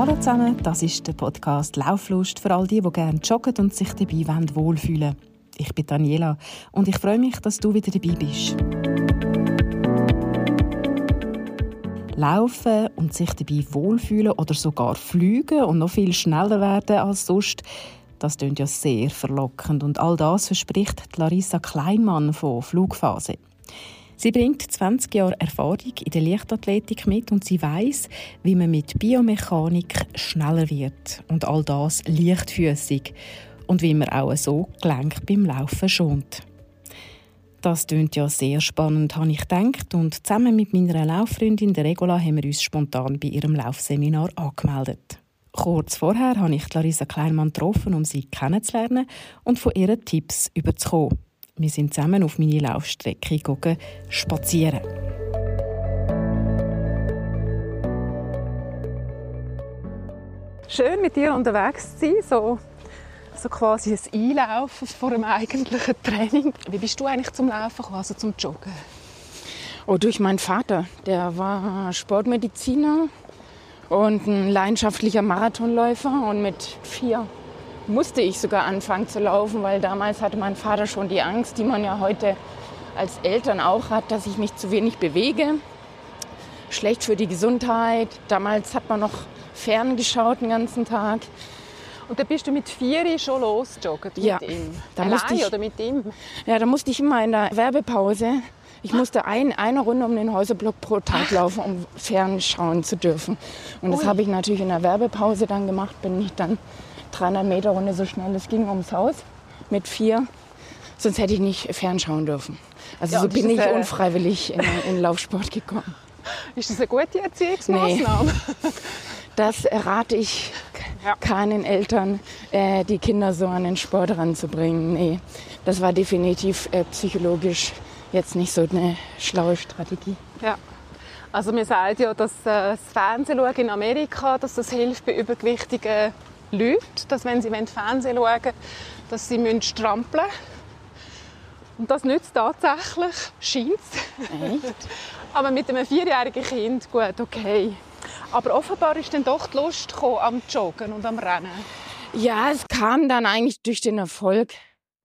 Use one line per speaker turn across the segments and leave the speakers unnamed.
Hallo zusammen, das ist der Podcast Lauflust für all die, die gerne joggen und sich dabei wohlfühlen Ich bin Daniela und ich freue mich, dass du wieder dabei bist. Laufen und sich dabei wohlfühlen oder sogar fliegen und noch viel schneller werden als sonst, das klingt ja sehr verlockend. Und all das verspricht Larissa Kleinmann von Flugphase. Sie bringt 20 Jahre Erfahrung in der Leichtathletik mit und sie weiß, wie man mit Biomechanik schneller wird und all das leichtfüßig und wie man auch so Gelenk beim Laufen schont. Das klingt ja sehr spannend, habe ich gedacht. Und zusammen mit meiner Lauffreundin der Regula haben wir uns spontan bei ihrem Laufseminar angemeldet. Kurz vorher habe ich Larissa Kleinmann getroffen, um sie kennenzulernen und von ihren Tipps überzukommen. Wir sind zusammen auf meine Laufstrecke gegangen, spazieren.
Schön mit dir unterwegs zu sein, so so quasi ein Einlaufen vor einem eigentlichen Training. Wie bist du eigentlich zum Laufen gekommen, also zum Joggen?
Oh, durch meinen Vater. Der war Sportmediziner und ein leidenschaftlicher Marathonläufer. Und mit vier musste ich sogar anfangen zu laufen, weil damals hatte mein Vater schon die Angst, die man ja heute als Eltern auch hat, dass ich mich zu wenig bewege. Schlecht für die Gesundheit. Damals hat man noch ferngeschaut den ganzen Tag.
Und dann bist du mit vier schon losgejoggt
ja,
mit ihm?
Da Allein ich,
oder mit ihm?
Ja, da musste ich immer in der Werbepause, ich musste ein, eine Runde um den Häuserblock pro Tag laufen, um fernschauen zu dürfen. Und das habe ich natürlich in der Werbepause dann gemacht, bin ich dann 300 Meter Runde so schnell es ging ums Haus mit vier. Sonst hätte ich nicht fernschauen dürfen. Also ja, so bin ich unfreiwillig in, in Laufsport gekommen.
Ist das eine gute Erziehungsmaßnahme?
Nee. Das rate ich ja. keinen Eltern, äh, die Kinder so an den Sport ranzubringen. Nee, das war definitiv äh, psychologisch jetzt nicht so eine schlaue Strategie.
Ja. Also mir sagt ja, dass äh, das Fernsehen in Amerika, dass das hilft bei übergewichtigen Leuten, dass wenn sie Fernsehen schauen, dass sie müssen strampeln und das nützt tatsächlich, scheint Aber mit einem vierjährigen Kind, gut, okay. Aber offenbar ist dann doch die Lust am Joggen und am Rennen.
Ja, es kam dann eigentlich durch den Erfolg,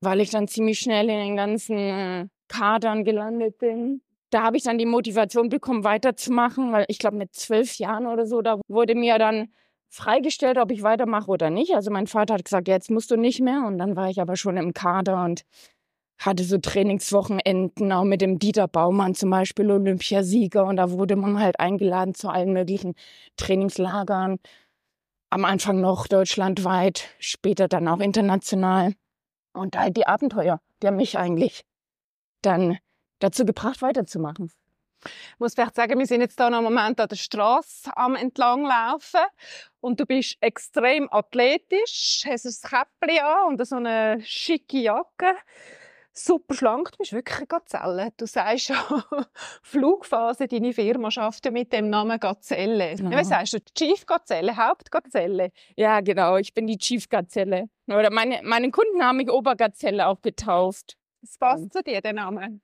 weil ich dann ziemlich schnell in den ganzen äh, Kadern gelandet bin. Da habe ich dann die Motivation bekommen, weiterzumachen, weil ich glaube mit zwölf Jahren oder so, da wurde mir dann freigestellt, ob ich weitermache oder nicht. Also mein Vater hat gesagt, jetzt musst du nicht mehr. Und dann war ich aber schon im Kader und hatte so Trainingswochenenden, auch mit dem Dieter Baumann zum Beispiel, Olympiasieger. Und da wurde man halt eingeladen zu allen möglichen Trainingslagern. Am Anfang noch deutschlandweit, später dann auch international. Und halt die Abenteuer, die mich eigentlich dann dazu gebracht, weiterzumachen.
Ich muss vielleicht sagen, wir sind jetzt da noch einen Moment an der Straße am entlanglaufen und du bist extrem athletisch, hast ein Käppchen an und so eine schicke Jacke super schlank, du bist wirklich eine Gazelle. Du sagst schon, Flugphase, deine Firma arbeitet mit dem Namen Gazelle. Genau. Wie sagst du? Chief Gazelle, Hauptgazelle?
Ja, genau, ich bin die Chief Gazelle. Oder meine, meinen Kunden haben mich Obergazelle auch getauft.
Das passt zu dir, der Name.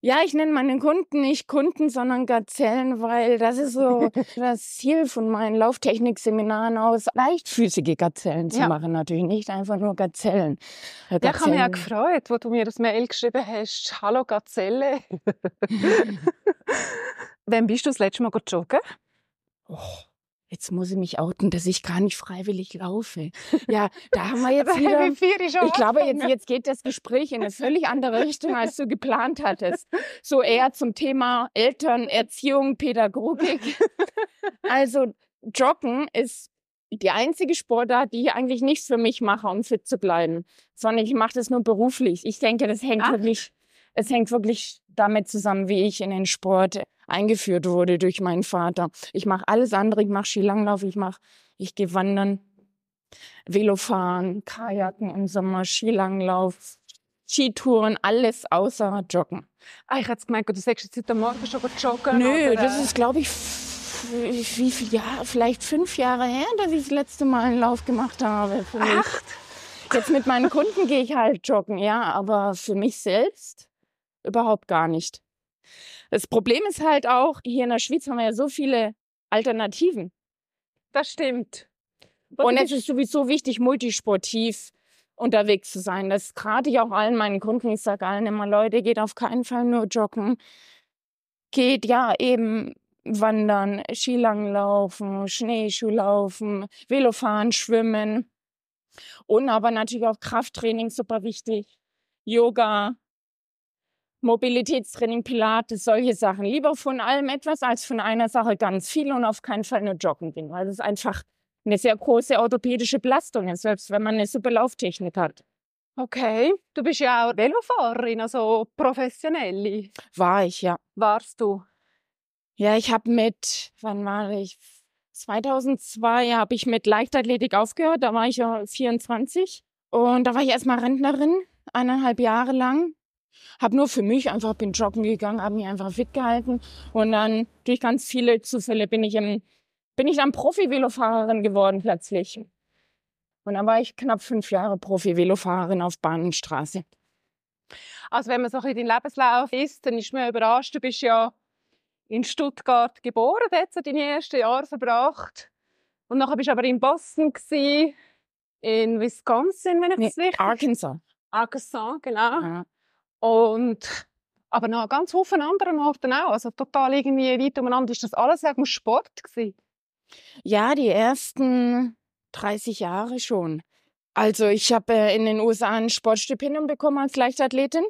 Ja, ich nenne meine Kunden nicht Kunden, sondern Gazellen, weil das ist so das Ziel von meinen Lauftechnikseminaren aus, leichtfüßige Gazellen zu ja. machen. Natürlich nicht einfach nur Gazellen.
Gazellen. Ja, ich habe mich ja gefreut, wo du mir das Mail geschrieben hast. Hallo Gazelle. Wann bist du das letzte Mal joggen?
Oh, Jetzt muss ich mich outen, dass ich gar nicht freiwillig laufe. Ja, da haben wir jetzt wieder. Ich glaube, jetzt, jetzt geht das Gespräch in eine völlig andere Richtung, als du geplant hattest. So eher zum Thema Eltern, Erziehung, Pädagogik. Also Joggen ist die einzige Sportart, die ich eigentlich nichts für mich mache, um fit zu bleiben, sondern ich mache das nur beruflich. Ich denke, das hängt Ach. wirklich, es hängt wirklich damit zusammen, wie ich in den Sport eingeführt wurde durch meinen Vater. Ich mache alles andere, ich mache Skilanglauf, ich mache, ich gehe wandern, Velofahren, Kajaken im Sommer, Skilanglauf, Skitouren, alles außer Joggen.
Ah, ich hätte gemeint, du sagst jetzt heute Morgen schon joggen.
Nö, oder? das ist, glaube ich, wie viel Jahre, vielleicht fünf Jahre her, dass ich das letzte Mal einen Lauf gemacht habe. Für mich.
Acht?
Jetzt mit meinen Kunden gehe ich halt joggen, ja, aber für mich selbst überhaupt gar nicht. Das Problem ist halt auch, hier in der Schweiz haben wir ja so viele Alternativen.
Das stimmt.
Und es ist sowieso wichtig, multisportiv unterwegs zu sein. Das rate ich auch allen meinen Kunden. Ich sage allen immer, Leute, geht auf keinen Fall nur joggen. Geht ja eben wandern, Skilanglaufen, Schneeschuhlaufen, Velofahren, Schwimmen. Und aber natürlich auch Krafttraining, super wichtig. Yoga, Mobilitätstraining, Pilates, solche Sachen. Lieber von allem etwas als von einer Sache ganz viel und auf keinen Fall nur joggen gehen, weil es einfach eine sehr große orthopädische Belastung ist, selbst wenn man eine super Lauftechnik hat.
Okay, du bist ja auch Velofahrerin, also professionelle.
War ich, ja.
Warst du?
Ja, ich habe mit, wann war ich? 2002 habe ich mit Leichtathletik aufgehört, da war ich ja 24. Und da war ich erstmal Rentnerin, eineinhalb Jahre lang. Hab nur für mich einfach, bin joggen gegangen, habe mich einfach fit gehalten. Und dann durch ganz viele Zufälle bin ich im, bin ich dann Profi-Velofahrerin geworden plötzlich. Und dann war ich knapp fünf Jahre Profi-Velofahrerin auf Bahnenstraße.
Also wenn man so ein bisschen deinen Lebenslauf ist, dann ist man überrascht, du bist ja in Stuttgart geboren, dort so deine ersten Jahre verbracht. Und nachher bist du aber in Boston, gewesen, in Wisconsin, wenn ich nee, das richtig...
Arkansas.
Arkansas, genau. Ja. Und aber noch an ganz vielen anderen Orten auch. Also total irgendwie weit umeinander. Ist das alles wegen Sport gewesen?
Ja, die ersten 30 Jahre schon. Also ich habe äh, in den USA ein Sportstipendium bekommen als Leichtathletin.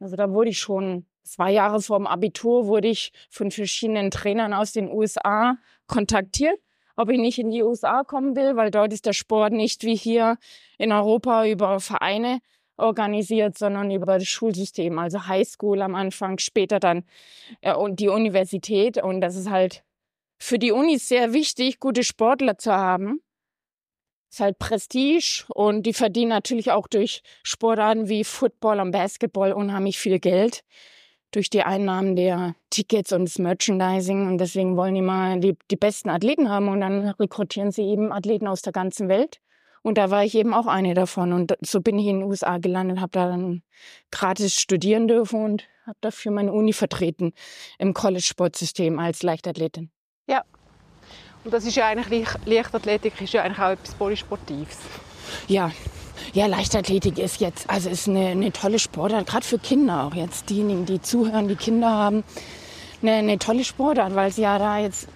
Also da wurde ich schon zwei Jahre vor dem Abitur wurde ich von verschiedenen Trainern aus den USA kontaktiert, ob ich nicht in die USA kommen will, weil dort ist der Sport nicht wie hier in Europa über Vereine organisiert, sondern über das Schulsystem, also Highschool am Anfang, später dann äh, und die Universität. Und das ist halt für die Unis sehr wichtig, gute Sportler zu haben. Ist halt Prestige und die verdienen natürlich auch durch Sportarten wie Football und Basketball unheimlich viel Geld durch die Einnahmen der Tickets und das Merchandising. Und deswegen wollen die mal die, die besten Athleten haben und dann rekrutieren sie eben Athleten aus der ganzen Welt. Und da war ich eben auch eine davon. Und so bin ich in den USA gelandet, habe da dann gratis studieren dürfen und habe dafür meine Uni vertreten im College-Sportsystem als Leichtathletin.
Ja. Und das ist ja eigentlich, Leichtathletik ist ja eigentlich auch etwas Polysportives.
Ja, ja, Leichtathletik ist jetzt, also ist eine, eine tolle Sportart, gerade für Kinder auch jetzt, diejenigen, die zuhören, die Kinder haben, eine, eine tolle Sportart, weil sie ja da jetzt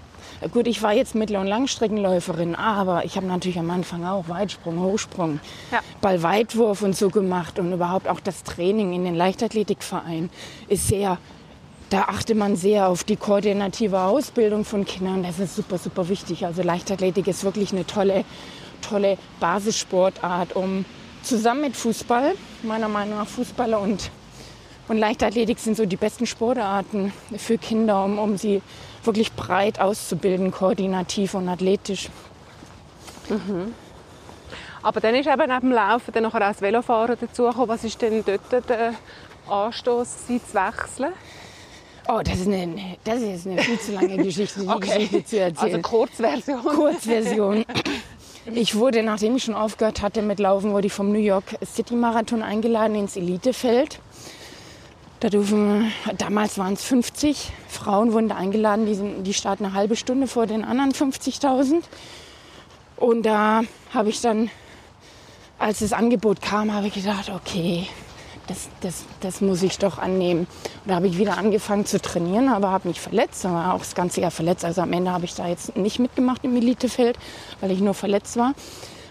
Gut, ich war jetzt Mittel- und Langstreckenläuferin, aber ich habe natürlich am Anfang auch Weitsprung, Hochsprung, ja. Ballweitwurf und so gemacht und überhaupt auch das Training in den Leichtathletikverein ist sehr, da achtet man sehr auf die koordinative Ausbildung von Kindern. Das ist super, super wichtig. Also Leichtathletik ist wirklich eine tolle, tolle Basissportart, um zusammen mit Fußball, meiner Meinung nach Fußballer und und Leichtathletik sind so die besten Sportarten für Kinder, um, um sie wirklich breit auszubilden, koordinativ und athletisch.
Mhm. Aber dann ist eben neben dem Laufen dann auch das Velofahren dazugekommen. Was ist denn dort der Anstoß, zu wechseln?
Oh, das ist eine, das ist eine viel zu lange Geschichte, die okay. Geschichte zu erzählen.
Also Kurzversion.
Kurzversion. Ich wurde, nachdem ich schon aufgehört hatte mit Laufen, wurde ich vom New York City Marathon eingeladen ins Elitefeld. Da dürfen, damals waren es 50 Frauen, wurden da eingeladen, die, sind, die starten eine halbe Stunde vor den anderen 50.000. Und da habe ich dann, als das Angebot kam, habe ich gedacht, okay, das, das, das muss ich doch annehmen. Und da habe ich wieder angefangen zu trainieren, aber habe mich verletzt, war auch das ganze Jahr verletzt. Also am Ende habe ich da jetzt nicht mitgemacht im Elitefeld, weil ich nur verletzt war.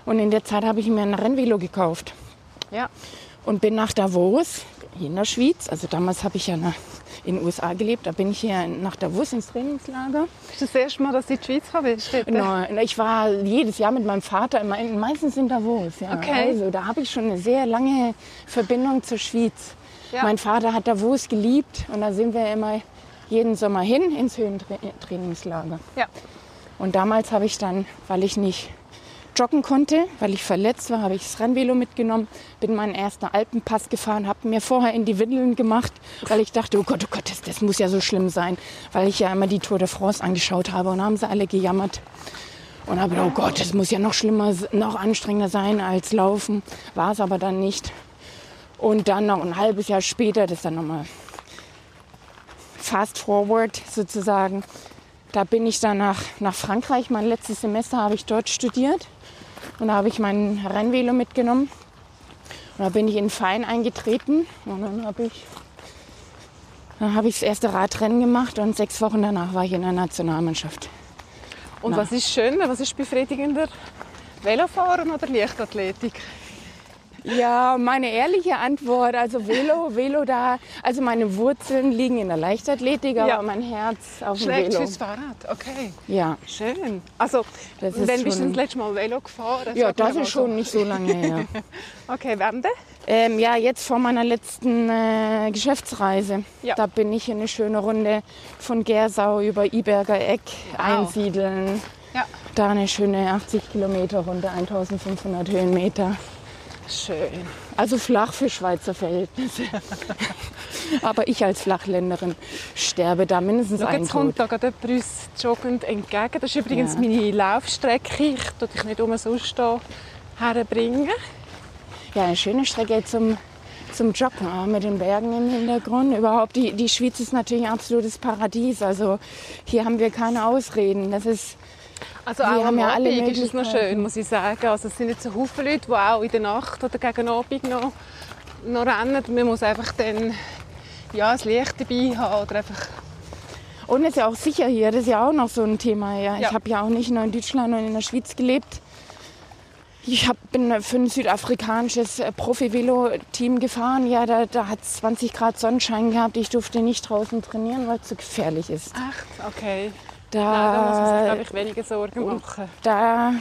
Und in der Zeit habe ich mir ein Rennvelo gekauft.
Ja.
Und bin nach Davos hier in der Schweiz. Also damals habe ich ja in den USA gelebt. Da bin ich hier nach Davos ins Trainingslager.
Ist das, das erste Mal, dass du in die Schweiz bist?
Nein, ich war jedes Jahr mit meinem Vater, meistens in Davos. Ja.
Okay.
Also da habe ich schon eine sehr lange Verbindung zur Schweiz. Ja. Mein Vater hat Davos geliebt und da sind wir immer jeden Sommer hin ins Höhentrainingslager.
Ja.
Und damals habe ich dann, weil ich nicht joggen konnte, weil ich verletzt war, habe ich das Rennvelo mitgenommen, bin meinen ersten Alpenpass gefahren, habe mir vorher in die Windeln gemacht, weil ich dachte, oh Gott, oh Gott, das, das muss ja so schlimm sein, weil ich ja immer die Tour de France angeschaut habe und haben sie alle gejammert. Und habe gedacht, oh Gott, das muss ja noch schlimmer, noch anstrengender sein als Laufen. War es aber dann nicht. Und dann noch ein halbes Jahr später, das dann nochmal fast forward sozusagen, Da bin ich dann nach, nach Frankreich. Mein letztes Semester habe ich dort studiert. Und da habe ich mein Rennvelo mitgenommen. Und da bin ich in den Verein eingetreten. Und dann habe ich, dann habe ich das erste Radrennen gemacht. Und sechs Wochen danach war ich in der Nationalmannschaft.
Und Na. was ist schöner, was ist befriedigender? Velofahren oder Leichtathletik?
Ja, meine ehrliche Antwort, also Velo, Velo da, also meine Wurzeln liegen in der Leichtathletik, aber ja. mein Herz auf dem Schlägt
Velo. fürs Fahrrad, okay.
Ja.
Schön. Also, das wann bist du das letzte Mal Velo gefahren?
ja, das ist schon so. nicht so lange her.
okay, wann denn?
Ähm, ja, jetzt vor meiner letzten äh, Geschäftsreise. Ja. Da bin ich eine schöne Runde von Gersau über Iberger Eck wow. einsiedeln. Ja. Da eine schöne 80 Kilometer Runde, 1500 Höhenmeter.
Schön.
Also flach für Schweizer Verhältnisse. Aber ich als Flachländerin sterbe da mindestens Schau, einen
Jetzt kommt da gerade jemand uns joggend entgegen. Das ist übrigens ja. meine Laufstrecke. Ich tue dich nicht umsonst herbringen.
Ja, eine schöne Strecke zum, zum Joggen, auch mit den Bergen im Hintergrund. Überhaupt, die, die Schweiz ist natürlich ein absolutes Paradies. Also hier haben wir keine Ausreden. Das ist
also auch am ja Abend ist es noch schön, muss ich sagen. Also es sind jetzt so Haufen Leute, die auch in der Nacht oder gegen Abend noch, noch rennen. Man muss einfach dann ja, das Licht dabei haben oder einfach
und es ist ja auch sicher hier, das ist ja auch noch so ein Thema. Ja. ja. Ich habe ja auch nicht nur in Deutschland und in der Schweiz gelebt. Ich hab, bin für ein südafrikanisches äh, Profi-Velo-Team gefahren. Ja, da, da hat es 20 Grad Sonnenschein gehabt. Ich durfte nicht draußen trainieren, weil es zu gefährlich ist.
Ach, okay.
Da,
Nein, da muss man sich, weniger Sorgen machen.
Da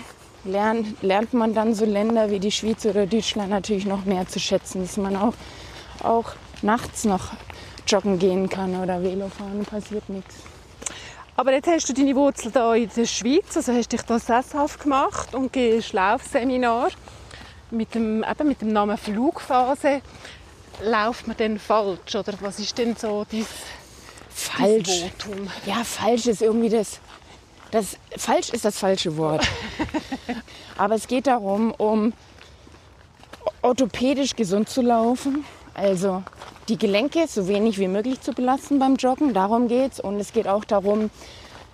lernt, lernt man dann so Länder wie die Schweiz oder Deutschland natürlich noch mehr zu schätzen, dass man auch, auch nachts noch joggen gehen kann oder Velo fahren, passiert nichts.
Aber jetzt hast du deine Wurzel hier in der Schweiz, also hast dich hier sesshaft gemacht und gehst Laufseminar mit dem, eben mit dem Namen Flugphase. Lauft man denn falsch oder was ist denn so dein
falsch. Ja, falsch ist irgendwie das, das. Falsch ist das falsche Wort. Aber es geht darum, um orthopädisch gesund zu laufen. Also die Gelenke so wenig wie möglich zu belasten beim Joggen. Darum geht es. Und es geht auch darum,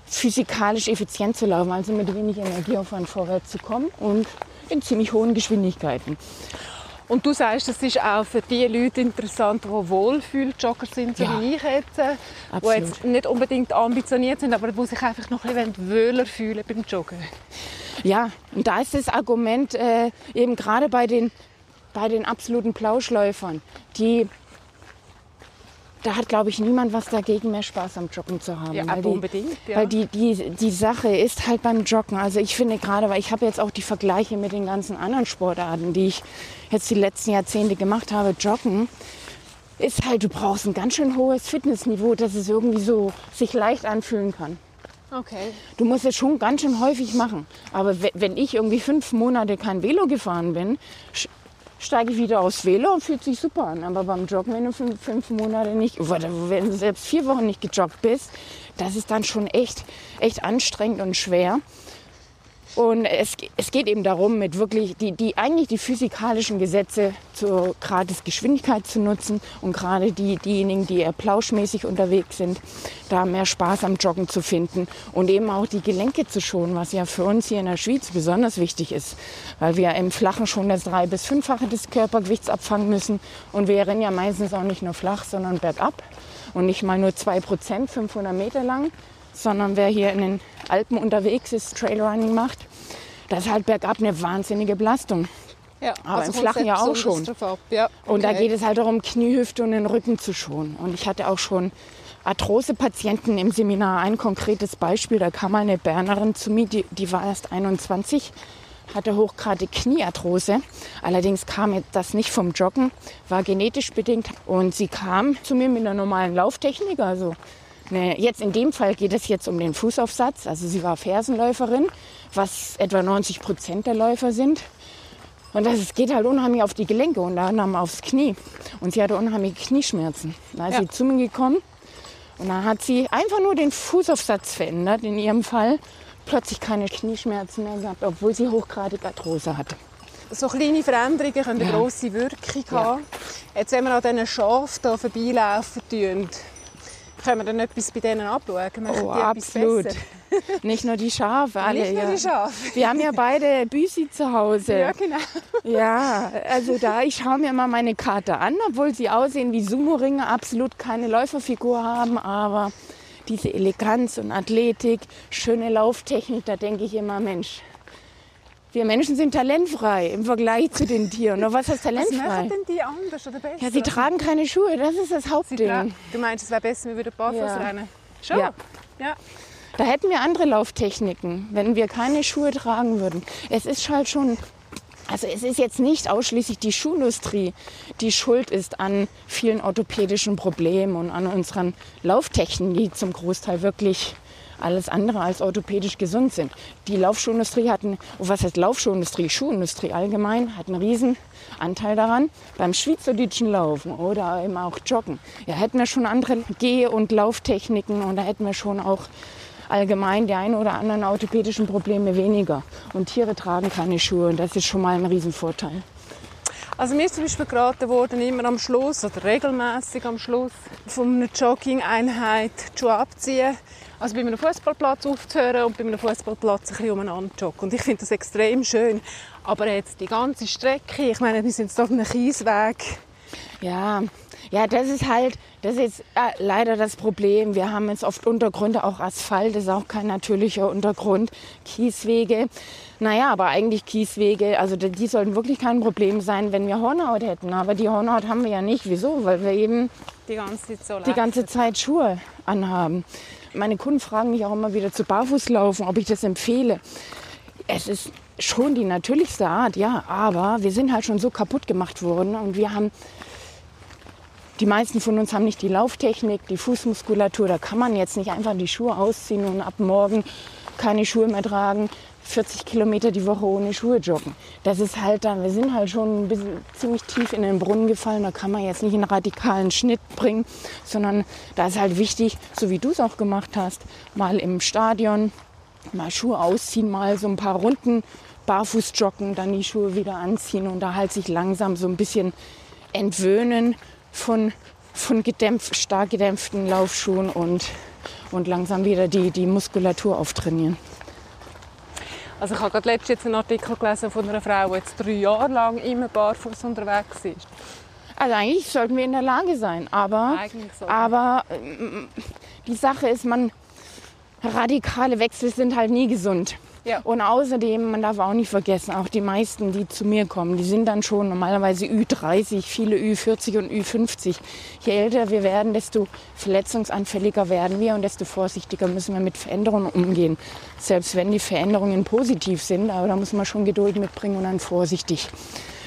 physikalisch effizient zu laufen, also mit wenig Energieaufwand vorwärts zu kommen und in ziemlich hohen Geschwindigkeiten.
Und du sagst, das ist auch für die Leute interessant, die Wohlfühl-Jogger sind, so ja. wie ich jetzt, äh, die jetzt nicht unbedingt ambitioniert sind, aber die sich einfach noch ein bisschen wohler fühlen beim Joggen.
Ja, und da ist das Argument äh, eben gerade bei den, bei den absoluten Plauschläufern, die da hat, glaube ich, niemand was dagegen, mehr Spaß am Joggen zu haben.
Ja,
weil die,
unbedingt. Ja.
Weil die, die, die Sache ist halt beim Joggen. Also ich finde gerade, weil ich habe jetzt auch die Vergleiche mit den ganzen anderen Sportarten, die ich jetzt die letzten Jahrzehnte gemacht habe, Joggen ist halt, du brauchst ein ganz schön hohes Fitnessniveau, dass es irgendwie so sich leicht anfühlen kann.
Okay.
Du musst es schon ganz schön häufig machen. Aber wenn ich irgendwie fünf Monate kein Velo gefahren bin, steige ich wieder aufs Velo und fühlt sich super an. Aber beim Joggen, wenn du fünf, fünf Monate nicht, oder wenn du selbst vier Wochen nicht gejoggt bist, das ist dann schon echt, echt anstrengend und schwer. Und es, es geht eben darum, mit wirklich die, die eigentlich die physikalischen Gesetze zur gratis Geschwindigkeit zu nutzen und gerade die, diejenigen, die eher plauschmäßig unterwegs sind, da mehr Spaß am Joggen zu finden und eben auch die Gelenke zu schonen, was ja für uns hier in der Schweiz besonders wichtig ist, weil wir im Flachen schon das drei- bis fünffache des Körpergewichts abfangen müssen und wir rennen ja meistens auch nicht nur flach, sondern bergab und nicht mal nur zwei Prozent, 500 Meter lang, sondern wer hier in den Alpen unterwegs ist, Trailrunning macht, das ist halt bergab eine wahnsinnige Belastung. Ja, aber also im Flachen ja auch schon. Ja, okay. Und da geht es halt darum, Kniehüfte und den Rücken zu schonen. Und ich hatte auch schon Arthrose-Patienten im Seminar. Ein konkretes Beispiel, da kam eine Bernerin zu mir, die, die war erst 21, hatte hochgradige Kniearthrose. Allerdings kam das nicht vom Joggen, war genetisch bedingt. Und sie kam zu mir mit einer normalen Lauftechnik, also Ne, jetzt in dem Fall geht es jetzt um den Fußaufsatz. Also sie war Fersenläuferin, was etwa 90 Prozent der Läufer sind. Und das geht halt unheimlich auf die Gelenke und dann aufs Knie. Und sie hatte unheimliche Knieschmerzen. Da ist ja. sie zu mir gekommen und dann hat sie einfach nur den Fußaufsatz verändert, in ihrem Fall. Plötzlich keine Knieschmerzen mehr gehabt, obwohl sie hochgradig Arthrose hatte.
So kleine Veränderungen können eine ja. grosse Wirkung haben. Ja. Jetzt, wenn wir an diesen Schafen hier vorbeilaufen, Können wir dann etwas bei denen abschauen?
oh, absolut. Nicht nur die Schafe, alle.
Nicht nur
ja.
die Schafe.
Wir haben ja beide Büsi zu Hause.
Ja, genau.
Ja, also da, ich schaue mir mal meine Karte an, obwohl sie aussehen wie Sumo-Ringe, absolut keine Läuferfigur haben, aber diese Eleganz und Athletik, schöne Lauftechnik, da denke ich immer, Mensch, wir Menschen sind talentfrei im Vergleich zu den Tieren. Und was heißt talentfrei? Was
machen denn die anders oder besser?
Ja, sie tragen keine Schuhe, das ist das Hauptding.
Du meinst, es wäre besser, wir barfuß ja. rennen?
Schon? Ja. ja. Da hätten wir andere Lauftechniken, wenn wir keine Schuhe tragen würden. Es ist halt schon also es ist jetzt nicht ausschließlich die Schuhindustrie, die schuld ist an vielen orthopädischen Problemen und an unseren Lauftechniken, die zum Großteil wirklich alles andere als orthopädisch gesund sind. Die Laufschuhindustrie hat, einen, oh, was heißt Laufschuhindustrie, Schuhindustrie allgemein, hat einen riesen Anteil daran beim schweizerdeutschen Laufen oder eben auch Joggen. Ja, hätten wir schon andere Geh- und Lauftechniken und da hätten wir schon auch allgemein die einen oder anderen orthopädischen Probleme weniger. Und Tiere tragen keine Schuhe und das ist schon mal ein Riesenvorteil.
Also mir ist zum Beispiel geraten worden, immer am Schluss oder regelmäßig am Schluss von einer Jogging-Einheit Schuhe abziehen. Also bei einem Fußballplatz aufzuhören und bei einem Fußballplatz ein bisschen umeinander joggen. Und ich finde das extrem schön. Aber jetzt die ganze Strecke, ich meine, wir sind jetzt auf einem Kiesweg.
Ja, ja, das ist halt, das ist äh, leider das Problem. Wir haben jetzt oft Untergründe, auch Asphalt, das ist auch kein natürlicher Untergrund, Kieswege. Naja, aber eigentlich Kieswege, also die sollten wirklich kein Problem sein, wenn wir Hornhaut hätten. Aber die Hornhaut haben wir ja nicht. Wieso? Weil wir eben
die ganze,
die ganze Zeit Schuhe anhaben. Meine Kunden fragen mich auch immer wieder zu Barfußlaufen, ob ich das empfehle. Es ist schon die natürlichste Art, ja, aber wir sind halt schon so kaputt gemacht worden und wir haben die meisten von uns haben nicht die Lauftechnik, die Fußmuskulatur. Da kann man jetzt nicht einfach die Schuhe ausziehen und ab morgen keine Schuhe mehr tragen, 40 Kilometer die Woche ohne Schuhe joggen. Das ist halt dann, wir sind halt schon ein bisschen ziemlich tief in den Brunnen gefallen. Da kann man jetzt nicht einen radikalen Schnitt bringen, sondern da ist halt wichtig, so wie du es auch gemacht hast, mal im Stadion mal Schuhe ausziehen, mal so ein paar Runden barfuß joggen, dann die Schuhe wieder anziehen und da halt sich langsam so ein bisschen entwöhnen von, von gedämpft, stark gedämpften Laufschuhen und, und langsam wieder die, die Muskulatur auftrainieren.
Also ich habe gerade letztens einen Artikel gelesen von einer Frau, die jetzt drei Jahre lang immer barfuß unterwegs ist.
Also eigentlich sollten wir in der Lage sein, aber, aber äh, die Sache ist, man radikale Wechsel sind halt nie gesund. Ja. Und außerdem, man darf auch nicht vergessen, auch die meisten, die zu mir kommen, die sind dann schon normalerweise Ü30, viele Ü40 und Ü50. Je älter wir werden, desto verletzungsanfälliger werden wir und desto vorsichtiger müssen wir mit Veränderungen umgehen. Selbst wenn die Veränderungen positiv sind, aber da muss man schon Geduld mitbringen und dann vorsichtig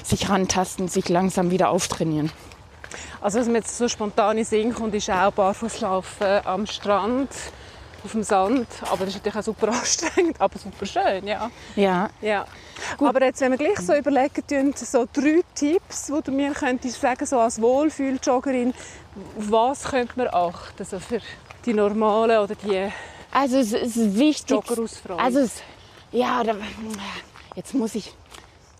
sich rantasten, sich langsam wieder auftrainieren.
Also was mir jetzt so spontan Sinn kommt, ist auch Barfußlaufen am Strand auf dem Sand. Aber das ist natürlich auch super anstrengend, aber super schön, ja.
Ja.
ja. Aber jetzt, wenn wir gleich so überlegen, so drei Tipps, die du mir könntest sagen, so als Wohlfühljoggerin, was könnte man achten, so für die normalen oder die
also es ist wichtig. Also es, ja, da, jetzt muss ich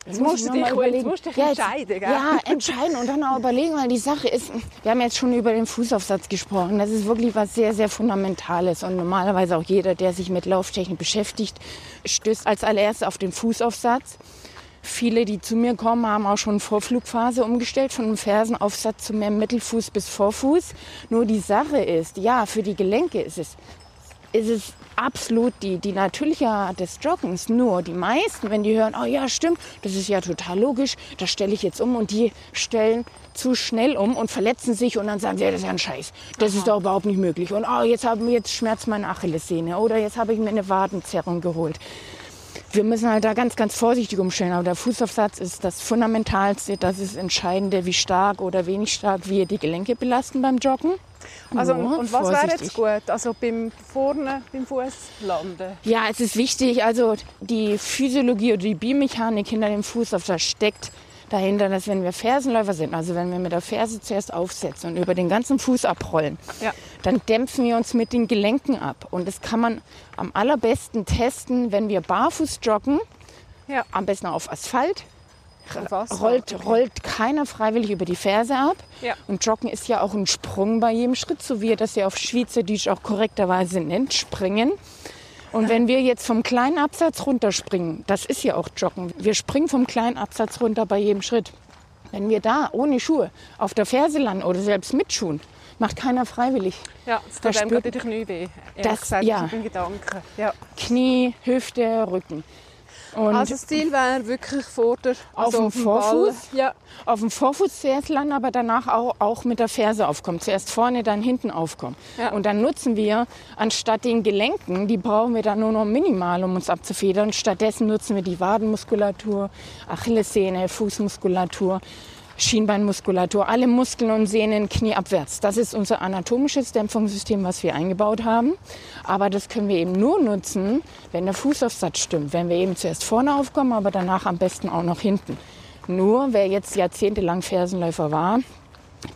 Jetzt musst du dich, jetzt musst dich ja, entscheiden. Gell?
Ja, entscheiden und dann auch überlegen, weil die Sache ist, wir haben jetzt schon über den Fußaufsatz gesprochen. Das ist wirklich was sehr, sehr Fundamentales. Und normalerweise auch jeder, der sich mit Lauftechnik beschäftigt, stößt als allererstes auf den Fußaufsatz. Viele, die zu mir kommen, haben auch schon Vorflugphase umgestellt, von einem Fersenaufsatz zu mehr Mittelfuß bis Vorfuß. Nur die Sache ist, ja, für die Gelenke ist es ist es absolut die, die natürliche Art des Joggens. Nur die meisten, wenn die hören, oh ja, stimmt, das ist ja total logisch, das stelle ich jetzt um und die stellen zu schnell um und verletzen sich und dann sagen sie, ja, das ist ja ein Scheiß. Das Aha. ist doch überhaupt nicht möglich. Und oh, jetzt, haben, jetzt schmerzt meine Achillessehne oder jetzt habe ich mir eine Wadenzerrung geholt. Wir müssen halt da ganz, ganz vorsichtig umstellen. Aber der Fußaufsatz ist das Fundamentalste, das ist Entscheidende, wie stark oder wenig stark wir die Gelenke belasten beim Joggen.
Also, und, und was wäre jetzt gut? Also beim vorne, beim Fuß landen?
Ja, es ist wichtig, also die Physiologie oder die Biomechanik hinter dem Fußaufsatz steckt dahinter, dass wenn wir Fersenläufer sind, also wenn wir mit der Ferse zuerst aufsetzen und über den ganzen Fuß abrollen, ja. dann dämpfen wir uns mit den Gelenken ab. Und das kann man am allerbesten testen, wenn wir barfuß joggen, ja. am besten auf Asphalt, rollt, rollt keiner freiwillig über die Ferse ab. Ja. Und Joggen ist ja auch ein Sprung bei jedem Schritt, so wie er das ja auf Schweizerdeutsch auch korrekterweise nennt, springen. Und wenn wir jetzt vom kleinen Absatz runterspringen, das ist ja auch Joggen. Wir springen vom kleinen Absatz runter bei jedem Schritt. Wenn wir da ohne Schuhe auf der Ferse landen oder selbst mit Schuhen, macht keiner freiwillig.
Ja, das tut einem gerade die Knie weh.
Das, gesagt, ja.
Gedanken. Ja.
Knie, Hüfte, Rücken.
Und also das Ziel wäre wirklich vor der,
also auf, dem Vorfuß, ja. auf dem Vorfuß zuerst landen, aber danach auch, auch mit der Ferse aufkommen. Zuerst vorne, dann hinten aufkommen. Ja. Und dann nutzen wir, anstatt den Gelenken, die brauchen wir dann nur noch minimal, um uns abzufedern. Stattdessen nutzen wir die Wadenmuskulatur, Achillessehne, Fußmuskulatur Schienbeinmuskulatur, alle Muskeln und Sehnen knieabwärts. Das ist unser anatomisches Dämpfungssystem, was wir eingebaut haben. Aber das können wir eben nur nutzen, wenn der Fußaufsatz stimmt. Wenn wir eben zuerst vorne aufkommen, aber danach am besten auch noch hinten. Nur wer jetzt jahrzehntelang Fersenläufer war,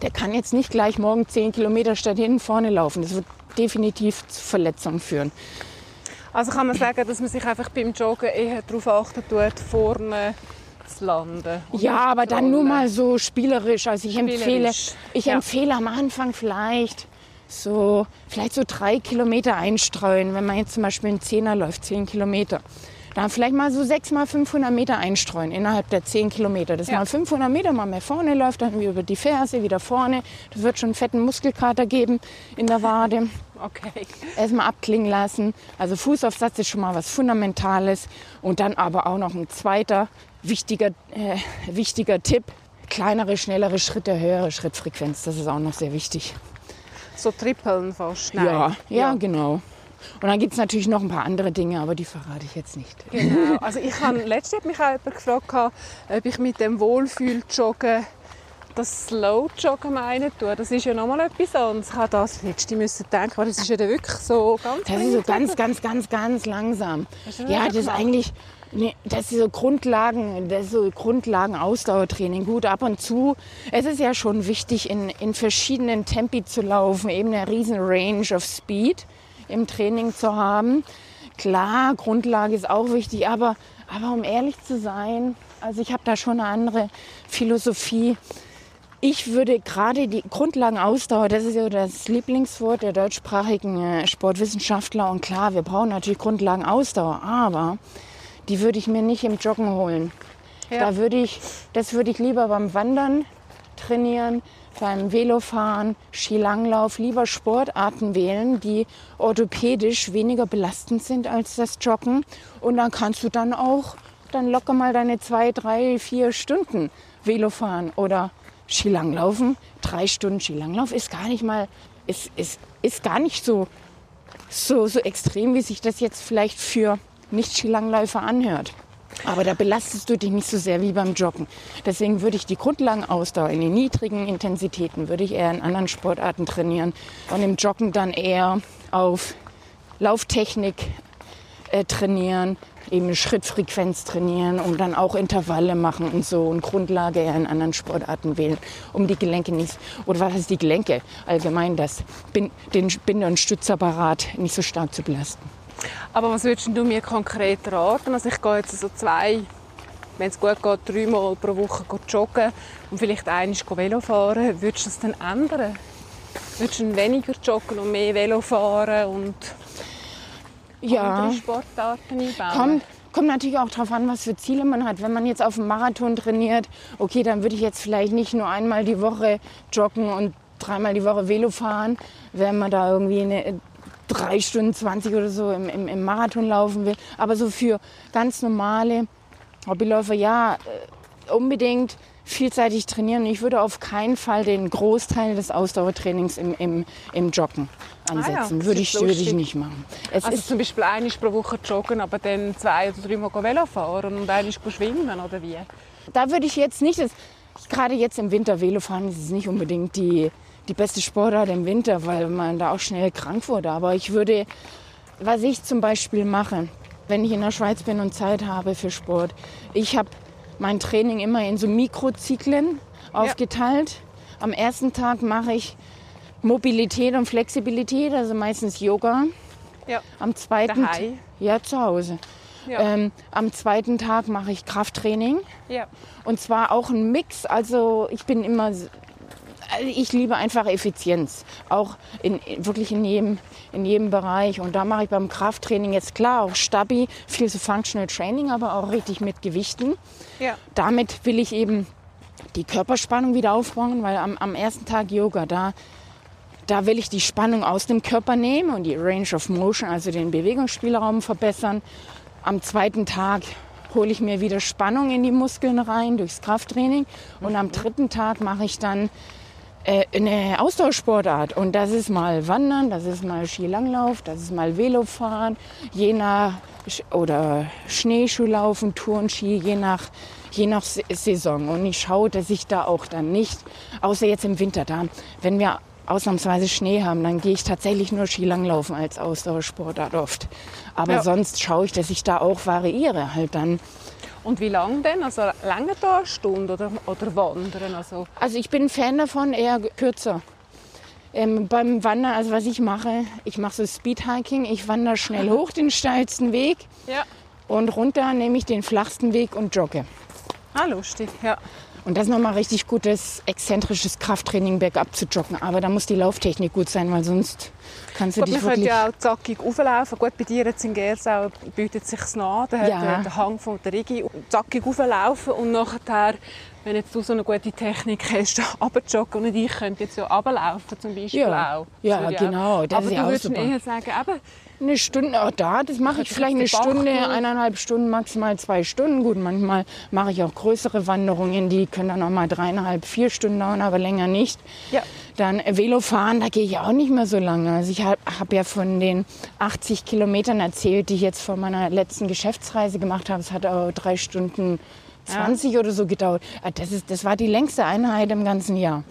der kann jetzt nicht gleich morgen 10 Kilometer statt hinten vorne laufen. Das wird definitiv zu Verletzungen führen.
Also kann man sagen, dass man sich einfach beim Joggen eher darauf achten tut, vorne zu landen.
Ja, aber dann nur mal so spielerisch. Also ich empfehle, ich ja. empfehle am Anfang vielleicht so, vielleicht so drei Kilometer einstreuen, wenn man jetzt zum Beispiel einen Zehner läuft, zehn Kilometer. Dann vielleicht mal so sechs mal 500 Meter einstreuen innerhalb der zehn Kilometer. Das ja. mal 500 Meter mal mehr vorne läuft, dann über die Ferse, wieder vorne. Das wird schon einen fetten Muskelkater geben in der Wade.
Okay.
Erstmal abklingen lassen. Also Fußaufsatz ist schon mal was Fundamentales. Und dann aber auch noch ein zweiter wichtiger, äh, wichtiger Tipp. Kleinere, schnellere Schritte, höhere Schrittfrequenz. Das ist auch noch sehr wichtig.
So trippeln fast. Nein.
Ja, ja, ja, genau. Und dann gibt es natürlich noch ein paar andere Dinge, aber die verrate ich jetzt nicht.
Genau. Also ich habe letztens hat mich auch jemand gefragt, ob ich mit dem Wohlfühl-Joggen das Slow-Joggen meine tue. Das ist ja nochmal etwas anderes. Ich habe das letzte müssen denken, weil das ist ja wirklich so ganz...
Das ist so ganz, ganz, ganz, ganz langsam. Das ja, das ist eigentlich... Nee, das ist so Grundlagen, das ist so Grundlagen Ausdauertraining. Gut, ab und zu. Es ist ja schon wichtig, in, in verschiedenen Tempi zu laufen, eben eine riesen Range of Speed im Training zu haben. Klar, Grundlage ist auch wichtig, aber, aber um ehrlich zu sein, also ich habe da schon eine andere Philosophie. Ich würde gerade die Grundlagenausdauer, das ist ja das Lieblingswort der deutschsprachigen äh, Sportwissenschaftler. Und klar, wir brauchen natürlich Grundlagenausdauer, aber die würde ich mir nicht im Joggen holen. Ja. Da würde ich, das würde ich lieber beim Wandern trainieren, beim Velofahren, Skilanglauf, lieber Sportarten wählen, die orthopädisch weniger belastend sind als das Joggen. Und dann kannst du dann auch dann locker mal deine zwei, drei, vier Stunden Velo fahren oder Skilanglaufen. Drei Stunden Skilanglauf ist gar nicht mal, ist, ist, ist gar nicht so, so, so extrem, wie sich das jetzt vielleicht für nicht-Skilangläufer anhört. Aber da belastest du dich nicht so sehr wie beim Joggen. Deswegen würde ich die Grundlagenausdauer in den niedrigen Intensitäten, würde ich eher in anderen Sportarten trainieren und im Joggen dann eher auf Lauftechnik äh, trainieren, eben Schrittfrequenz trainieren und dann auch Intervalle machen und so und Grundlage in anderen Sportarten wählen, um die Gelenke nicht, oder was heißt die Gelenke, allgemein das, den Binde- und Stützapparat nicht so stark zu belasten.
Aber was würdest du mir konkret raten? Also ich gehe jetzt so zwei, wenn es gut geht, dreimal pro Woche joggen und vielleicht einmal Velo fahren. Würdest du das dann ändern? Würdest du weniger joggen und mehr Velo fahren und ja. andere Sportarten einbauen?
Kommt, kommt natürlich auch darauf an, was für Ziele man hat. Wenn man jetzt auf dem Marathon trainiert, okay, dann würde ich jetzt vielleicht nicht nur einmal die Woche joggen und dreimal die Woche Velo fahren. Wenn man da irgendwie eine drei Stunden 20 oder so im, im, im Marathon laufen will. Aber so für ganz normale Hobbyläufer, ja, äh, unbedingt vielseitig trainieren. Ich würde auf keinen Fall den Großteil des Ausdauertrainings im, im, im Joggen ansetzen. Ah ja, würde, ich, würde ich nicht machen.
Es also ist zum Beispiel einmal pro Woche joggen, aber dann zwei oder drei Mal Velo fahren und einmal schwimmen oder wie?
Da würde ich jetzt nicht, das, gerade jetzt im Winter Velo fahren, ist es nicht unbedingt die, die beste Sportart im Winter, weil man da auch schnell krank wurde. Aber ich würde, was ich zum Beispiel mache, wenn ich in der Schweiz bin und Zeit habe für Sport, ich habe mein Training immer in so Mikrozyklen aufgeteilt. Ja. Am ersten Tag mache ich Mobilität und Flexibilität, also meistens Yoga.
Ja.
Am zweiten
Daheim.
ja zu Hause. Ja. Ähm, am zweiten Tag mache ich Krafttraining. Ja. Und zwar auch ein Mix. Also ich bin immer ich liebe einfach Effizienz, auch in, wirklich in jedem, in jedem Bereich. Und da mache ich beim Krafttraining jetzt klar auch Stabi, viel so Functional Training, aber auch richtig mit Gewichten. Ja. Damit will ich eben die Körperspannung wieder aufbauen, weil am, am ersten Tag Yoga, da, da will ich die Spannung aus dem Körper nehmen und die Range of Motion, also den Bewegungsspielraum verbessern. Am zweiten Tag hole ich mir wieder Spannung in die Muskeln rein durchs Krafttraining. Und am dritten Tag mache ich dann äh, eine Austauschsportart. Und das ist mal Wandern, das ist mal Skilanglauf, das ist mal Velofahren, je nach oder Schneeschuhlaufen, Tourenski, je nach je nach Saison. Und ich schaue, dass ich da auch dann nicht, außer jetzt im Winter da, wenn wir ausnahmsweise Schnee haben, dann gehe ich tatsächlich nur Skilanglaufen als Ausdauersportart oft. Aber ja. sonst schaue ich, dass ich da auch variiere halt dann.
Und wie lange denn? Also länger da eine Stunde oder, oder wandern? Also?
also ich bin Fan davon, eher kürzer. Ähm, beim Wandern, also was ich mache, ich mache so Speedhiking, ich wandere schnell hoch den steilsten Weg ja. und runter nehme ich den flachsten Weg und jogge.
Ah, lustig, ja.
Und das ist nochmal richtig gutes, exzentrisches Krafttraining bergab zu joggen. Aber da muss die Lauftechnik gut sein, weil sonst kannst du Gut, dich man wirklich...
Man ja auch zackig auflaufen. Gut, bei dir jetzt in Gersau bietet es sich an. Da ja. hat der Hang von der Rigi zackig auflaufen und nachher wenn jetzt du so eine gute Technik hast, runterjoggen und ich könnte jetzt ja runterlaufen zum Beispiel
ja.
auch.
Ja, genau.
Das Aber du würdest eher sagen, eben,
eine Stunde auch da, das mache ich vielleicht eine Stunde, eineinhalb Stunden, maximal zwei Stunden. Gut, manchmal mache ich auch größere Wanderungen, die können dann auch mal dreieinhalb, vier Stunden dauern, aber länger nicht. Ja. Dann Velofahren, da gehe ich auch nicht mehr so lange. Also ich habe hab ja von den 80 Kilometern erzählt, die ich jetzt vor meiner letzten Geschäftsreise gemacht habe. Es hat auch drei Stunden 20 ja. oder so gedauert. Ah, das, ist, das war die längste Einheit im ganzen Jahr.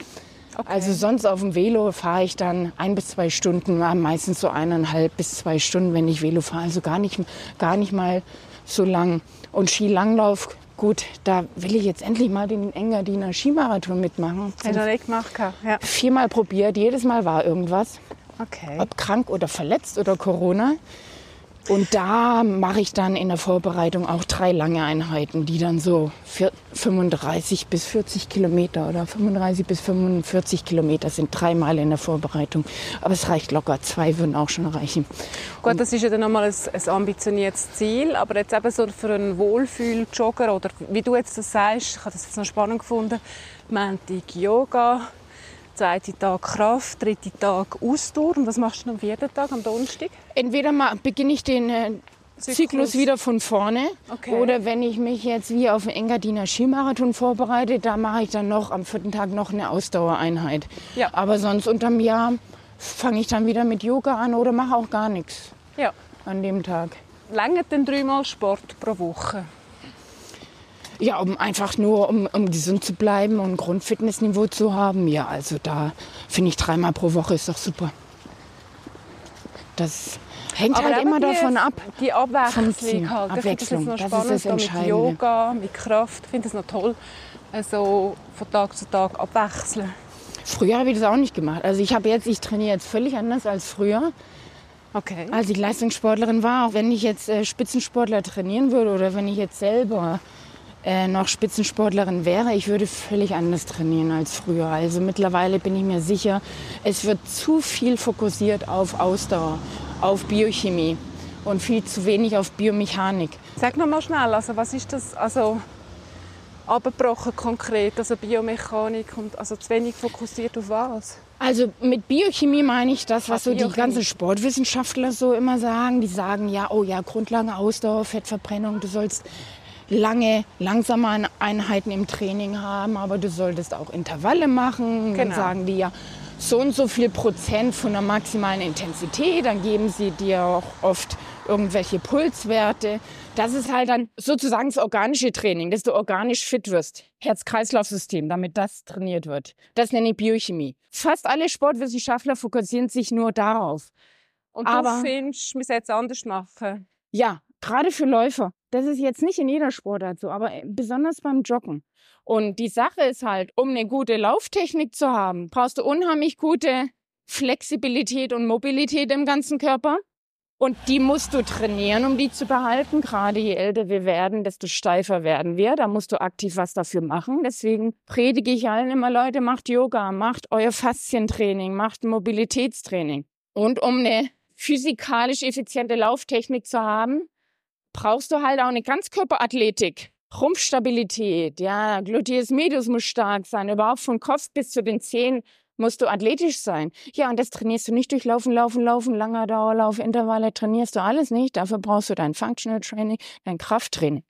Okay. Also sonst auf dem Velo fahre ich dann ein bis zwei Stunden, meistens so eineinhalb bis zwei Stunden, wenn ich Velo fahre. Also gar nicht, gar nicht mal so lang. Und Skilanglauf, gut, da will ich jetzt endlich mal den Engadiner Skimarathon mitmachen.
Er nicht gemacht, ja.
Viermal probiert, jedes Mal war irgendwas. Okay. Ob krank oder verletzt oder Corona. Und da mache ich dann in der Vorbereitung auch drei lange Einheiten, die dann so 35 bis 40 Kilometer oder 35 bis 45 Kilometer sind dreimal in der Vorbereitung. Aber es reicht locker, zwei würden auch schon reichen.
Gut, das ist ja dann nochmal ein, ein ambitioniertes Ziel, aber jetzt eben so für einen Wohlfühl-Jogger oder wie du jetzt das sagst, ich habe das jetzt noch spannend gefunden, Montag Yoga, zweiten Tag Kraft, dritten Tag Ausdauer. Und was machst du am vierten Tag, am Donnerstag?
Entweder beginne ich den äh, Zyklus. Zyklus. wieder von vorne. Okay. Oder wenn ich mich jetzt wie auf den Engadiner Skimarathon vorbereite, da mache ich dann noch am vierten Tag noch eine Ausdauereinheit. Ja. Aber sonst unterm Jahr fange ich dann wieder mit Yoga an oder mache auch gar nichts ja. an dem Tag.
Lange denn dreimal Sport pro Woche?
Ja, um einfach nur, um, um gesund zu bleiben und ein Grundfitnessniveau zu haben. Ja, also da finde ich dreimal pro Woche ist doch super. Das hängt Aber halt immer davon ab.
Die Abwechslung halt.
Abwechslung.
Das, das ist das Mit Yoga, mit Kraft. Ich finde es noch toll, also von Tag zu Tag abwechseln.
Früher habe ich das auch nicht gemacht. Also ich habe jetzt, ich trainiere jetzt völlig anders als früher. Okay. Als ich Leistungssportlerin war, auch wenn ich jetzt äh, Spitzensportler trainieren würde oder wenn ich jetzt selber äh, noch Spitzensportlerin wäre, ich würde völlig anders trainieren als früher. Also mittlerweile bin ich mir sicher, es wird zu viel fokussiert auf Ausdauer, auf Biochemie und viel zu wenig auf Biomechanik.
Sag noch mal schnell, also was ist das, also abgebrochen konkret, also Biomechanik und also zu wenig fokussiert auf was?
Also mit Biochemie meine ich das, was so die ganzen Sportwissenschaftler so immer sagen. Die sagen ja, oh ja, Grundlage Ausdauer, Fettverbrennung, du sollst lange, langsame Einheiten im Training haben, aber du solltest auch Intervalle machen. Genau. Dann sagen die ja so und so viel Prozent von der maximalen Intensität, dann geben sie dir auch oft irgendwelche Pulswerte. Das ist halt dann sozusagen das organische Training, dass du organisch fit wirst. Herz-Kreislauf-System, damit das trainiert wird. Das nenne ich Biochemie. Fast alle Sportwissenschaftler fokussieren sich nur darauf.
Und du Aber, findest, wir sollten es anders machen?
Ja, gerade für Läufer. Das ist jetzt nicht in jeder Sportart so, aber äh, besonders beim Joggen. Und die Sache ist halt, um eine gute Lauftechnik zu haben, brauchst du unheimlich gute Flexibilität und Mobilität im ganzen Körper. Und die musst du trainieren, um die zu behalten. Gerade je älter wir werden, desto steifer werden wir. Da musst du aktiv was dafür machen. Deswegen predige ich allen immer, Leute, macht Yoga, macht euer Faszientraining, macht Mobilitätstraining. Und um eine physikalisch effiziente Lauftechnik zu haben, brauchst du halt auch eine Ganzkörperathletik. Rumpfstabilität, ja, Gluteus medius muss stark sein, überhaupt von Kopf bis zu den Zehen musst du athletisch sein. Ja, und das trainierst du nicht durch Laufen, Laufen, Laufen, langer Dauerlauf, Intervalle, trainierst du alles nicht. Dafür brauchst du dein Functional Training, dein Krafttraining.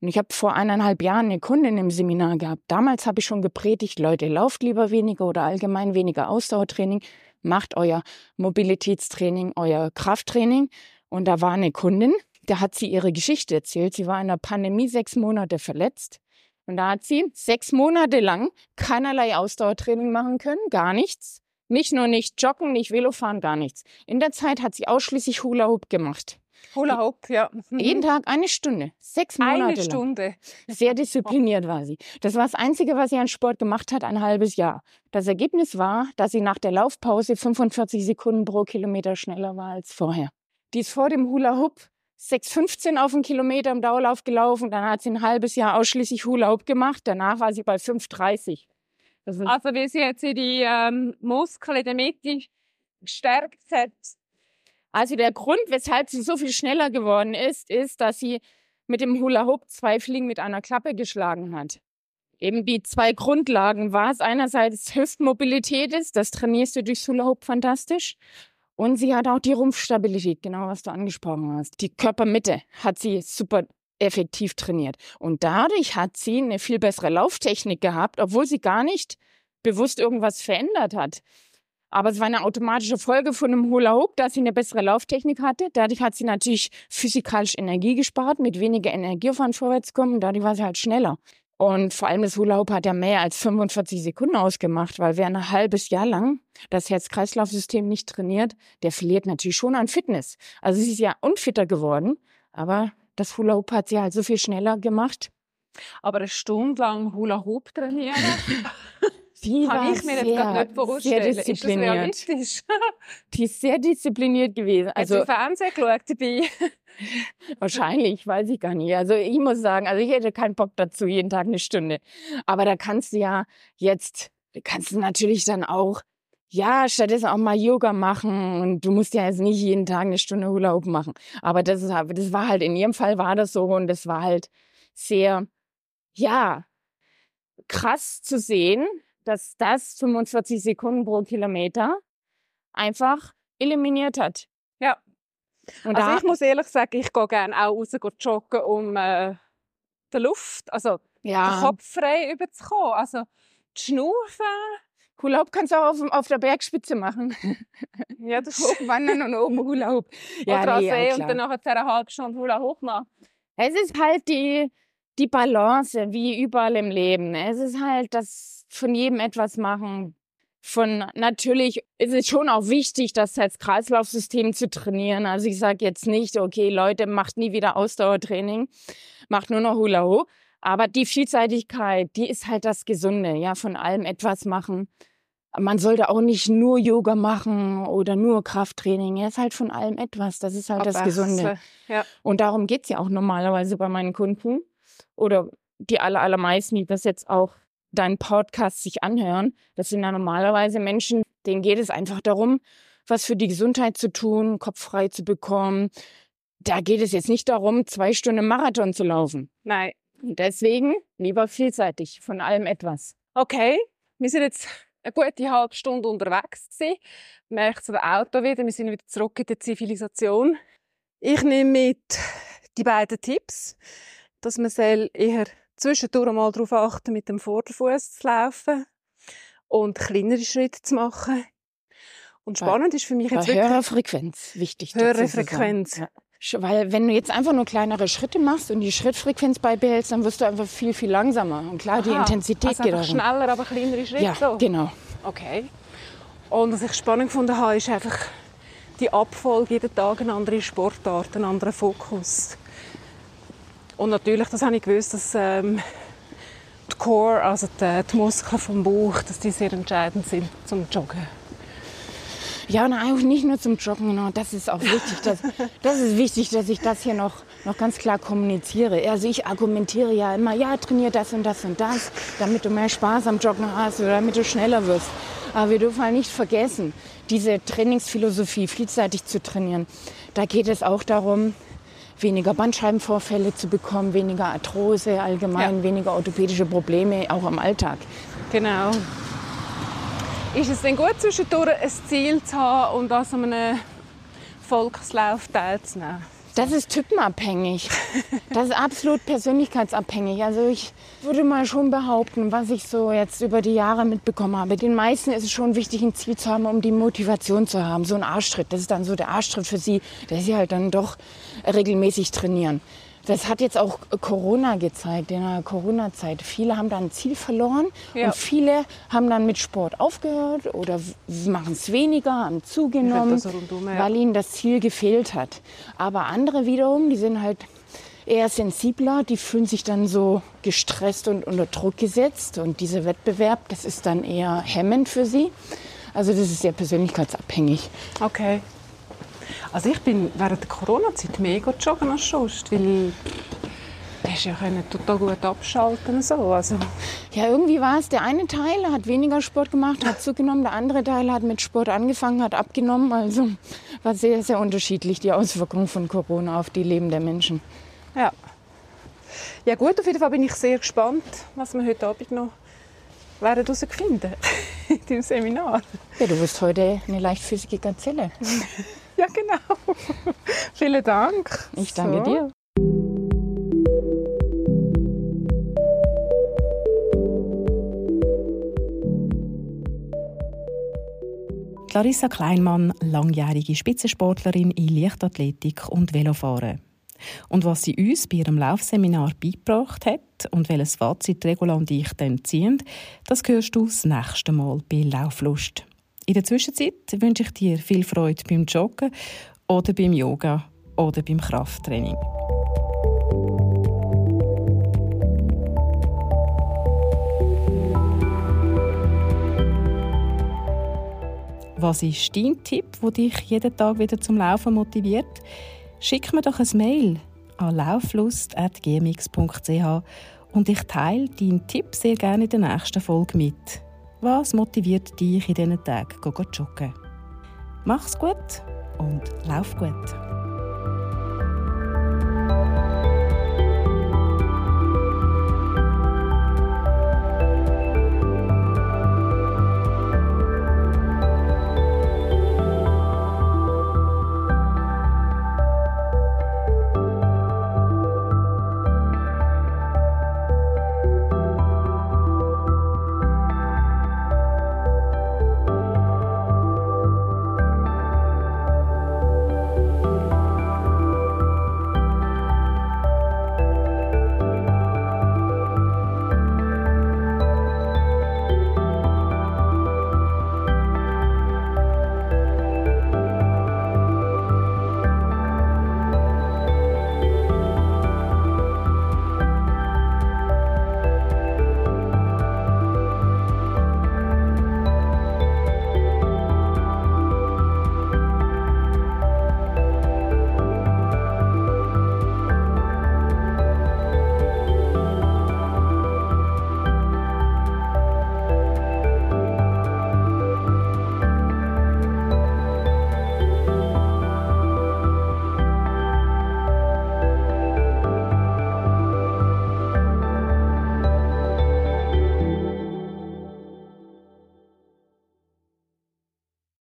Und ich habe vor eineinhalb Jahren eine Kundin im Seminar gehabt. Damals habe ich schon gepredigt, Leute, lauft lieber weniger oder allgemein weniger Ausdauertraining, macht euer Mobilitätstraining, euer Krafttraining. Und da war eine Kundin, da hat sie ihre Geschichte erzählt. Sie war in der Pandemie sechs Monate verletzt und da hat sie sechs Monate lang keinerlei Ausdauertraining machen können, gar nichts. Nicht nur nicht joggen, nicht Velofahren, gar nichts. In der Zeit hat sie ausschließlich Hula Hoop gemacht.
Hula Hoop, ja.
Mhm. Jeden Tag eine Stunde, sechs Monate
Eine Stunde.
Lang. Sehr diszipliniert war sie. Das war das Einzige, was sie an Sport gemacht hat, ein halbes Jahr. Das Ergebnis war, dass sie nach der Laufpause 45 Sekunden pro Kilometer schneller war als vorher. Die ist vor dem Hula Hoop 6,15 auf einen Kilometer im Dauerlauf gelaufen. Dann hat sie ein halbes Jahr ausschließlich Hula Hoop gemacht. Danach war sie bei 5,30.
Also wie sie jetzt die ähm, Muskeln in der Mitte gestärkt hat.
Also der Grund, weshalb sie so viel schneller geworden ist, ist, dass sie mit dem Hula Hoop zwei Fliegen mit einer Klappe geschlagen hat. Eben die zwei Grundlagen war es einerseits Hüftmobilität ist, das trainierst du durch Hula Hoop fantastisch. Und sie hat auch die Rumpfstabilität, genau was du angesprochen hast. Die Körpermitte hat sie super effektiv trainiert. Und dadurch hat sie eine viel bessere Lauftechnik gehabt, obwohl sie gar nicht bewusst irgendwas verändert hat. Aber es war eine automatische Folge von einem Hula Hoop, dass sie eine bessere Lauftechnik hatte. Dadurch hat sie natürlich physikalisch Energie gespart, mit weniger Energieaufwand vorwärts kommen. Dadurch war sie halt schneller. Und vor allem das Hula Hoop hat ja mehr als 45 Sekunden ausgemacht, weil wer ein halbes Jahr lang das Herz-Kreislauf-System nicht trainiert, der verliert natürlich schon an Fitness. Also sie ist ja unfitter geworden, aber das Hula Hoop hat sie halt so viel schneller gemacht.
Aber eine Stunde lang Hula Hoop trainieren,
die kann ich mir jetzt gerade nicht vorstellen. Sehr diszipliniert. Ist das realistisch? die ist sehr diszipliniert gewesen.
Also, Hat sie Fernsehen geschaut dabei?
Wahrscheinlich, weiß ich gar nicht. Also ich muss sagen, also ich hätte keinen Bock dazu, jeden Tag eine Stunde. Aber da kannst du ja jetzt, kannst du natürlich dann auch, ja, stattdessen auch mal Yoga machen und du musst ja jetzt nicht jeden Tag eine Stunde Hula Hoop machen. Aber das, ist, das war halt, in ihrem Fall war das so und das war halt sehr, ja, krass zu sehen, dass das 45 Sekunden pro Kilometer einfach eliminiert hat.
Ja, und also ich muss ehrlich sagen, ich gehe gerne auch raus joggen, um äh, die Luft, also ja. den Kopf frei überzukommen. Also die Schnaufen.
Hoop kannst du auch auf, auf der Bergspitze machen.
ja, das ist Wandern und oben Hoop. Ja, Oder nee, See und dann nachher eine halbe Stunde Hula Hoop machen.
Es ist halt die, die Balance, wie überall im Leben. Es ist halt das von jedem etwas machen, von natürlich ist es schon auch wichtig, das Herz-Kreislauf-System zu trainieren. Also ich sage jetzt nicht, okay, Leute, macht nie wieder Ausdauertraining, macht nur noch Hula Hoop. Aber die Vielseitigkeit, die ist halt das Gesunde, ja, von allem etwas machen. Man sollte auch nicht nur Yoga machen oder nur Krafttraining. Er ist halt von allem etwas. Das ist halt Ob das Gesunde. Ja. Und darum geht's ja auch normalerweise bei meinen Kunden. Oder die aller, allermeisten, die das jetzt auch deinen Podcast sich anhören, das sind ja normalerweise Menschen, denen geht es einfach darum, was für die Gesundheit zu tun, Kopf frei zu bekommen. Da geht es jetzt nicht darum, zwei Stunden Marathon zu laufen.
Nein.
Und deswegen lieber vielseitig, von allem etwas.
Okay, wir sind jetzt eine gute halbe Stunde unterwegs gewesen. Merkt dem Auto wieder, wir sind wieder zurück in die Zivilisation. Ich nehme mit die beiden Tipps, dass man eher zwischendurch mal darauf achten, mit dem Vorderfuß zu laufen und kleinere Schritte zu machen. Und spannend ist für mich jetzt
wirklich... Höhere Frequenz, wichtig.
Höhere Frequenz. Ja.
Weil wenn du jetzt einfach nur kleinere Schritte machst und die Schrittfrequenz beibehältst, dann wirst du einfach viel, viel langsamer. Und klar, Aha, die Intensität
also
geht auch.
schneller, aber kleinere Schritte.
Ja, so. genau.
Okay. Und was ich spannend gefunden habe, ist einfach die Abfolge jeden Tag eine andere Sportart, einen anderen Fokus. Und natürlich, das habe ich gewusst, dass ähm, die Core, also die, die Muskeln vom Bauch, dass die sehr entscheidend sind zum Joggen.
Ja, und auch nicht nur zum Joggen, genau. Das ist auch wichtig. Dass, das ist wichtig, dass ich das hier noch, noch ganz klar kommuniziere. Also ich argumentiere ja immer, ja, trainiere das und das und das, damit du mehr Spaß am Joggen hast oder damit du schneller wirst. Aber wir dürfen halt nicht vergessen, diese Trainingsphilosophie, vielseitig zu trainieren. Da geht es auch darum, weniger Bandscheibenvorfälle zu bekommen, weniger Arthrose allgemein, ja. weniger orthopädische Probleme auch im Alltag.
Genau. Ist es denn gut, zwischendurch ein Ziel zu haben und an so einem Volkslauf teilzunehmen?
Das ist typenabhängig. Das ist absolut persönlichkeitsabhängig. Also ich würde mal schon behaupten, was ich so jetzt über die Jahre mitbekommen habe. Den meisten ist es schon wichtig, ein Ziel zu haben, um die Motivation zu haben. So ein Arschtritt, das ist dann so der Arschtritt für sie, der sie halt dann doch regelmäßig trainieren. Das hat jetzt auch Corona gezeigt, in der Corona-Zeit. Viele haben dann ein Ziel verloren ja. und viele haben dann mit Sport aufgehört oder machen es weniger, haben zugenommen, rundum, ja. weil ihnen das Ziel gefehlt hat. Aber andere wiederum, die sind halt eher sensibler, die fühlen sich dann so gestresst und unter Druck gesetzt. Und dieser Wettbewerb, das ist dann eher hemmend für sie. Also das ist sehr persönlichkeitsabhängig.
Okay. Also ich bin während der Corona-Zeit mega joggen als sonst, weil hast ja total gut abschalten so. Also.
Ja, irgendwie war es, der eine Teil hat weniger Sport gemacht, hat zugenommen, der andere Teil hat mit Sport angefangen, hat abgenommen. Also war sehr, sehr unterschiedlich die Auswirkungen von Corona auf die Leben der Menschen.
Ja. Ja gut, auf jeden Fall bin ich sehr gespannt, was wir heute Abend noch werden herausfinden in deinem Seminar.
Ja, du wirst heute eine leichtfüßige Gazelle.
Ja, genau. Vielen Dank.
Ich danke so. dir.
Larissa Kleinmann, langjährige Spitzensportlerin in Leichtathletik und Velofahren. Und was sie uns bei ihrem Laufseminar beigebracht hat und welches Fazit Regula und ich dann ziehen, das hörst du das nächste Mal bei Lauflust. In der Zwischenzeit wünsche ich dir viel Freude beim Joggen oder beim Yoga oder beim Krafttraining. Was ist dein Tipp, der dich jeden Tag wieder zum Laufen motiviert? Schick mir doch ein Mail an lauflust.gmx.ch und ich teile deinen Tipp sehr gerne in der nächsten Folge mit. Was motiviert dich in diesen Tagen, zu joggen? Mach's gut und lauf gut!